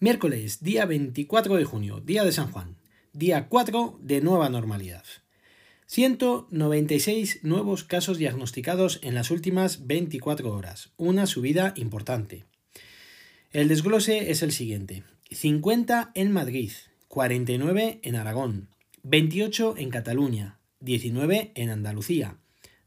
Miércoles, día 24 de junio, día de San Juan, día 4 de nueva normalidad. 196 nuevos casos diagnosticados en las últimas 24 horas, una subida importante. El desglose es el siguiente. 50 en Madrid, 49 en Aragón, 28 en Cataluña, 19 en Andalucía,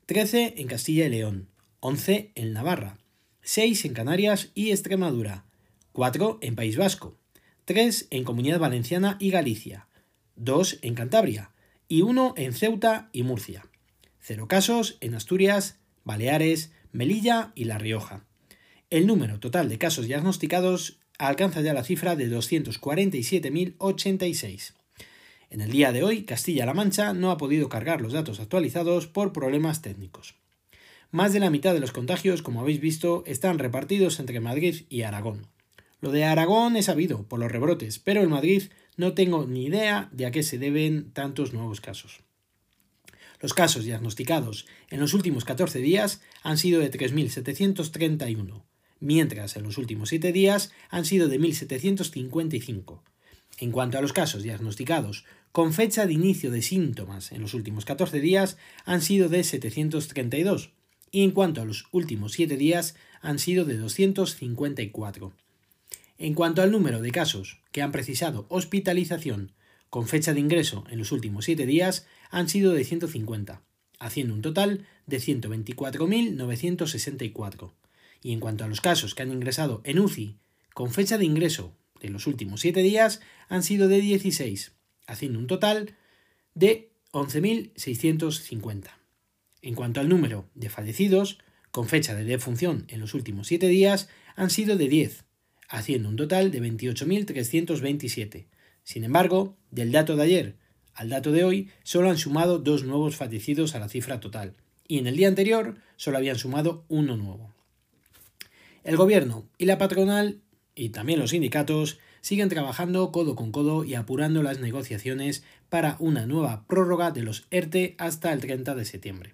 13 en Castilla y León, 11 en Navarra, 6 en Canarias y Extremadura, 4 en País Vasco, 3 en Comunidad Valenciana y Galicia, 2 en Cantabria y 1 en Ceuta y Murcia. 0 casos en Asturias, Baleares, Melilla y La Rioja. El número total de casos diagnosticados alcanza ya la cifra de 247.086. En el día de hoy, Castilla-La Mancha no ha podido cargar los datos actualizados por problemas técnicos. Más de la mitad de los contagios, como habéis visto, están repartidos entre Madrid y Aragón. Lo de Aragón es sabido por los rebrotes, pero en Madrid no tengo ni idea de a qué se deben tantos nuevos casos. Los casos diagnosticados en los últimos 14 días han sido de 3.731, mientras en los últimos 7 días han sido de 1.755. En cuanto a los casos diagnosticados con fecha de inicio de síntomas en los últimos 14 días han sido de 732 y en cuanto a los últimos 7 días han sido de 254. En cuanto al número de casos que han precisado hospitalización con fecha de ingreso en los últimos 7 días, han sido de 150, haciendo un total de 124.964. Y en cuanto a los casos que han ingresado en UCI con fecha de ingreso de los últimos 7 días, han sido de 16, haciendo un total de 11.650. En cuanto al número de fallecidos, con fecha de defunción en los últimos 7 días, han sido de 10, haciendo un total de 28.327. Sin embargo, del dato de ayer al dato de hoy solo han sumado dos nuevos fallecidos a la cifra total, y en el día anterior solo habían sumado uno nuevo. El gobierno y la patronal, y también los sindicatos, siguen trabajando codo con codo y apurando las negociaciones para una nueva prórroga de los ERTE hasta el 30 de septiembre.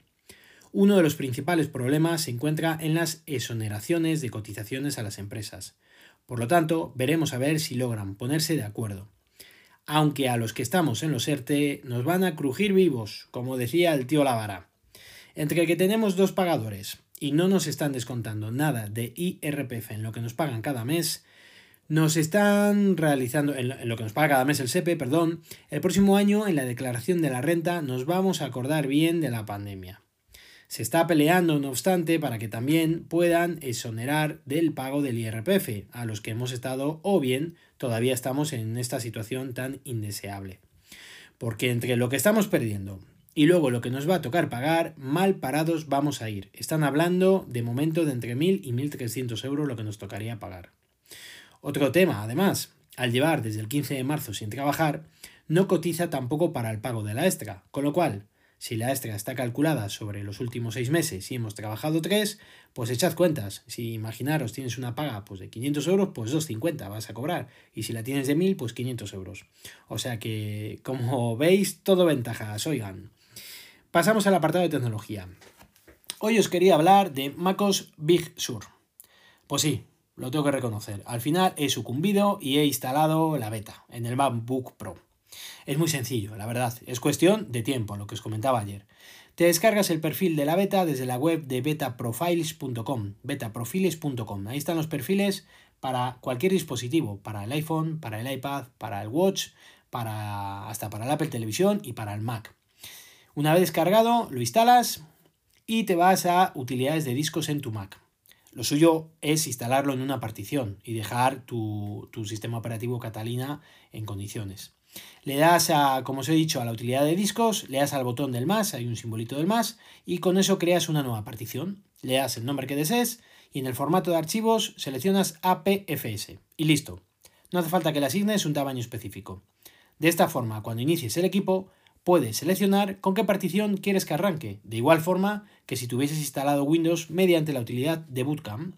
Uno de los principales problemas se encuentra en las exoneraciones de cotizaciones a las empresas. Por lo tanto, veremos a ver si logran ponerse de acuerdo. Aunque a los que estamos en los ERTE nos van a crujir vivos, como decía el tío Lavara. Entre que tenemos dos pagadores y no nos están descontando nada de IRPF en lo que nos pagan cada mes, nos están realizando, en lo que nos paga cada mes el SEPE, perdón, el próximo año en la declaración de la renta nos vamos a acordar bien de la pandemia. Se está peleando, no obstante, para que también puedan exonerar del pago del IRPF a los que hemos estado o bien todavía estamos en esta situación tan indeseable. Porque entre lo que estamos perdiendo y luego lo que nos va a tocar pagar, mal parados vamos a ir. Están hablando de momento de entre 1.000 y 1.300 euros lo que nos tocaría pagar. Otro tema, además, al llevar desde el 15 de marzo sin trabajar, no cotiza tampoco para el pago de la extra, con lo cual si la extra está calculada sobre los últimos seis meses y hemos trabajado tres, pues echad cuentas. Si imaginaros tienes una paga pues, de 500 euros, pues 250 vas a cobrar. Y si la tienes de 1000, pues 500 euros. O sea que, como veis, todo ventajas. Oigan, pasamos al apartado de tecnología. Hoy os quería hablar de MacOS Big Sur. Pues sí, lo tengo que reconocer. Al final he sucumbido y he instalado la beta en el MacBook Pro. Es muy sencillo, la verdad. Es cuestión de tiempo, lo que os comentaba ayer. Te descargas el perfil de la beta desde la web de betaprofiles.com, betaprofiles.com. Ahí están los perfiles para cualquier dispositivo, para el iPhone, para el iPad, para el Watch, para hasta para el Apple Televisión y para el Mac. Una vez descargado, lo instalas y te vas a utilidades de discos en tu Mac. Lo suyo es instalarlo en una partición y dejar tu, tu sistema operativo Catalina en condiciones. Le das a, como os he dicho, a la utilidad de discos, le das al botón del más, hay un simbolito del más, y con eso creas una nueva partición. Le das el nombre que desees y en el formato de archivos seleccionas APFS y listo. No hace falta que le asignes un tamaño específico. De esta forma, cuando inicies el equipo, puedes seleccionar con qué partición quieres que arranque, de igual forma que si tuvieses instalado Windows mediante la utilidad de Bootcamp.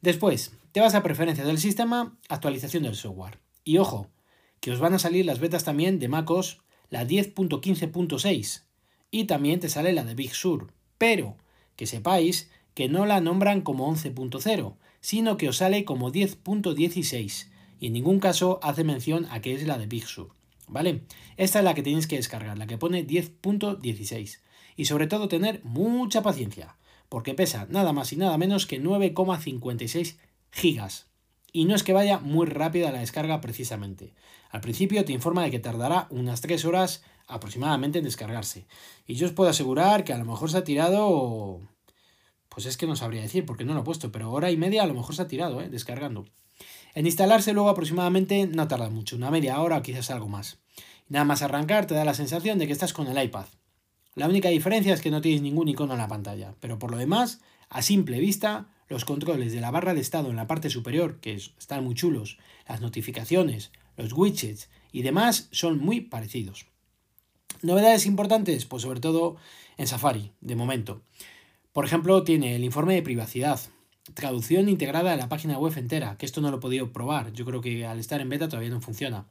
Después, te vas a preferencias del sistema, actualización del software. Y ojo, que os van a salir las betas también de MacOS, la 10.15.6 y también te sale la de Big Sur, pero que sepáis que no la nombran como 11.0, sino que os sale como 10.16 y en ningún caso hace mención a que es la de Big Sur. ¿Vale? Esta es la que tienes que descargar, la que pone 10.16. Y sobre todo tener mucha paciencia, porque pesa nada más y nada menos que 9,56 gigas. Y no es que vaya muy rápida la descarga precisamente. Al principio te informa de que tardará unas 3 horas aproximadamente en descargarse. Y yo os puedo asegurar que a lo mejor se ha tirado... Pues es que no sabría decir porque no lo he puesto, pero hora y media a lo mejor se ha tirado, ¿eh? descargando. En instalarse luego aproximadamente no tarda mucho, una media hora o quizás algo más. Nada más arrancar te da la sensación de que estás con el iPad. La única diferencia es que no tienes ningún icono en la pantalla, pero por lo demás, a simple vista, los controles de la barra de estado en la parte superior, que están muy chulos, las notificaciones, los widgets y demás son muy parecidos. Novedades importantes, pues sobre todo en Safari, de momento. Por ejemplo, tiene el informe de privacidad, traducción integrada a la página web entera, que esto no lo he podido probar, yo creo que al estar en beta todavía no funciona.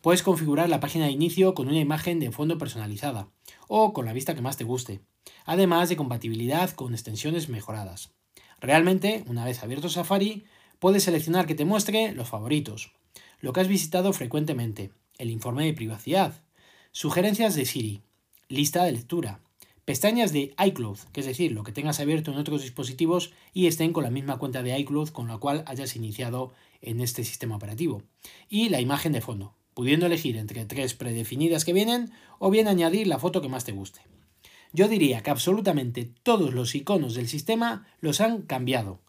Puedes configurar la página de inicio con una imagen de fondo personalizada o con la vista que más te guste, además de compatibilidad con extensiones mejoradas. Realmente, una vez abierto Safari, puedes seleccionar que te muestre los favoritos, lo que has visitado frecuentemente, el informe de privacidad, sugerencias de Siri, lista de lectura, pestañas de iCloud, que es decir, lo que tengas abierto en otros dispositivos y estén con la misma cuenta de iCloud con la cual hayas iniciado en este sistema operativo, y la imagen de fondo, pudiendo elegir entre tres predefinidas que vienen o bien añadir la foto que más te guste. Yo diría que absolutamente todos los iconos del sistema los han cambiado.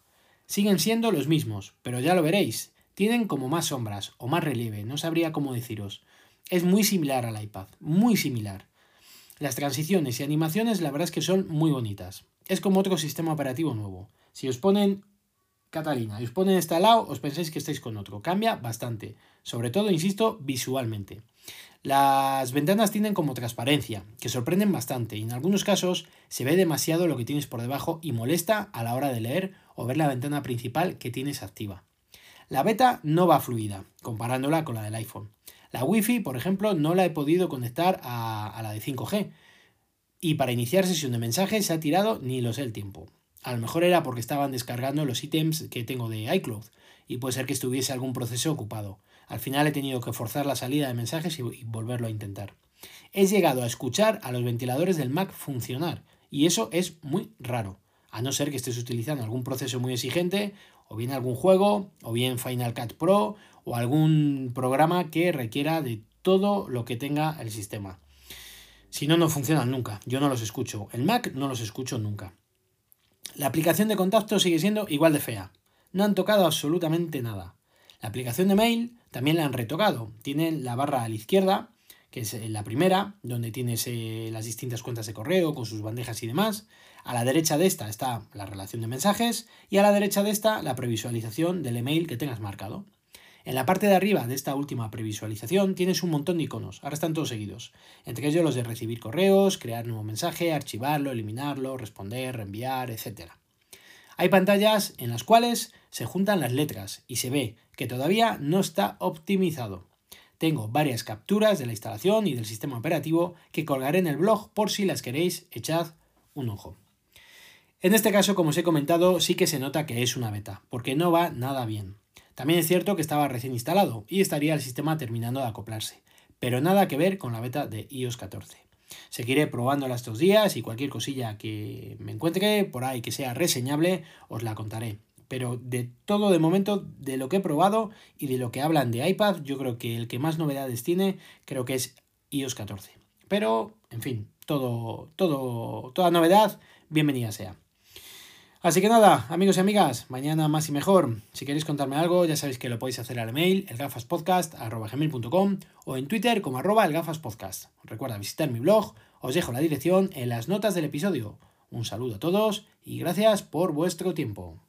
Siguen siendo los mismos, pero ya lo veréis. Tienen como más sombras o más relieve, no sabría cómo deciros. Es muy similar al iPad, muy similar. Las transiciones y animaciones la verdad es que son muy bonitas. Es como otro sistema operativo nuevo. Si os ponen Catalina y os ponen este lado, os pensáis que estáis con otro. Cambia bastante. Sobre todo, insisto, visualmente. Las ventanas tienen como transparencia, que sorprenden bastante y en algunos casos se ve demasiado lo que tienes por debajo y molesta a la hora de leer o ver la ventana principal que tienes activa. La beta no va fluida, comparándola con la del iPhone. La Wi-Fi, por ejemplo, no la he podido conectar a, a la de 5G. Y para iniciar sesión de mensajes se ha tirado ni lo sé el tiempo. A lo mejor era porque estaban descargando los ítems que tengo de iCloud y puede ser que estuviese algún proceso ocupado. Al final he tenido que forzar la salida de mensajes y, volverlo a intentar. He llegado a escuchar a los ventiladores del Mac funcionar y eso es muy raro, a no ser que estés utilizando algún proceso muy exigente o bien algún juego o bien Final Cut Pro o algún programa que requiera de todo lo que tenga el sistema. Si no, no funcionan nunca. Yo no los escucho. El Mac no los escucho nunca. La aplicación de contacto sigue siendo igual de fea. No han tocado absolutamente nada. La aplicación de mail también la han retocado. Tiene la barra a la izquierda, que es la primera, donde tienes eh, las distintas cuentas de correo con sus bandejas y demás. A la derecha de esta está la relación de mensajes y a la derecha de esta la previsualización del email que tengas marcado. En la parte de arriba de esta última previsualización tienes un montón de iconos, ahora están todos seguidos, entre ellos los de recibir correos, crear nuevo mensaje, archivarlo, eliminarlo, responder, reenviar, etc. Hay pantallas en las cuales se juntan las letras y se ve que todavía no está optimizado. Tengo varias capturas de la instalación y del sistema operativo que colgaré en el blog por si las queréis echad un ojo. En este caso, como os he comentado, sí que se nota que es una beta, porque no va nada bien. También es cierto que estaba recién instalado y estaría el sistema terminando de acoplarse, pero nada que ver con la beta de iOS 14. Seguiré probándola estos días y cualquier cosilla que me encuentre por ahí que sea reseñable os la contaré. Pero de todo de momento, de lo que he probado y de lo que hablan de iPad, yo creo que el que más novedades tiene, creo que es iOS 14. Pero, en fin, todo, todo, toda novedad, bienvenida sea. Así que nada, amigos y amigas, mañana más y mejor. Si queréis contarme algo, ya sabéis que lo podéis hacer al email elgafaspodcast.com o en Twitter como arroba elgafaspodcast. Recuerda visitar mi blog, os dejo la dirección en las notas del episodio. Un saludo a todos y gracias por vuestro tiempo.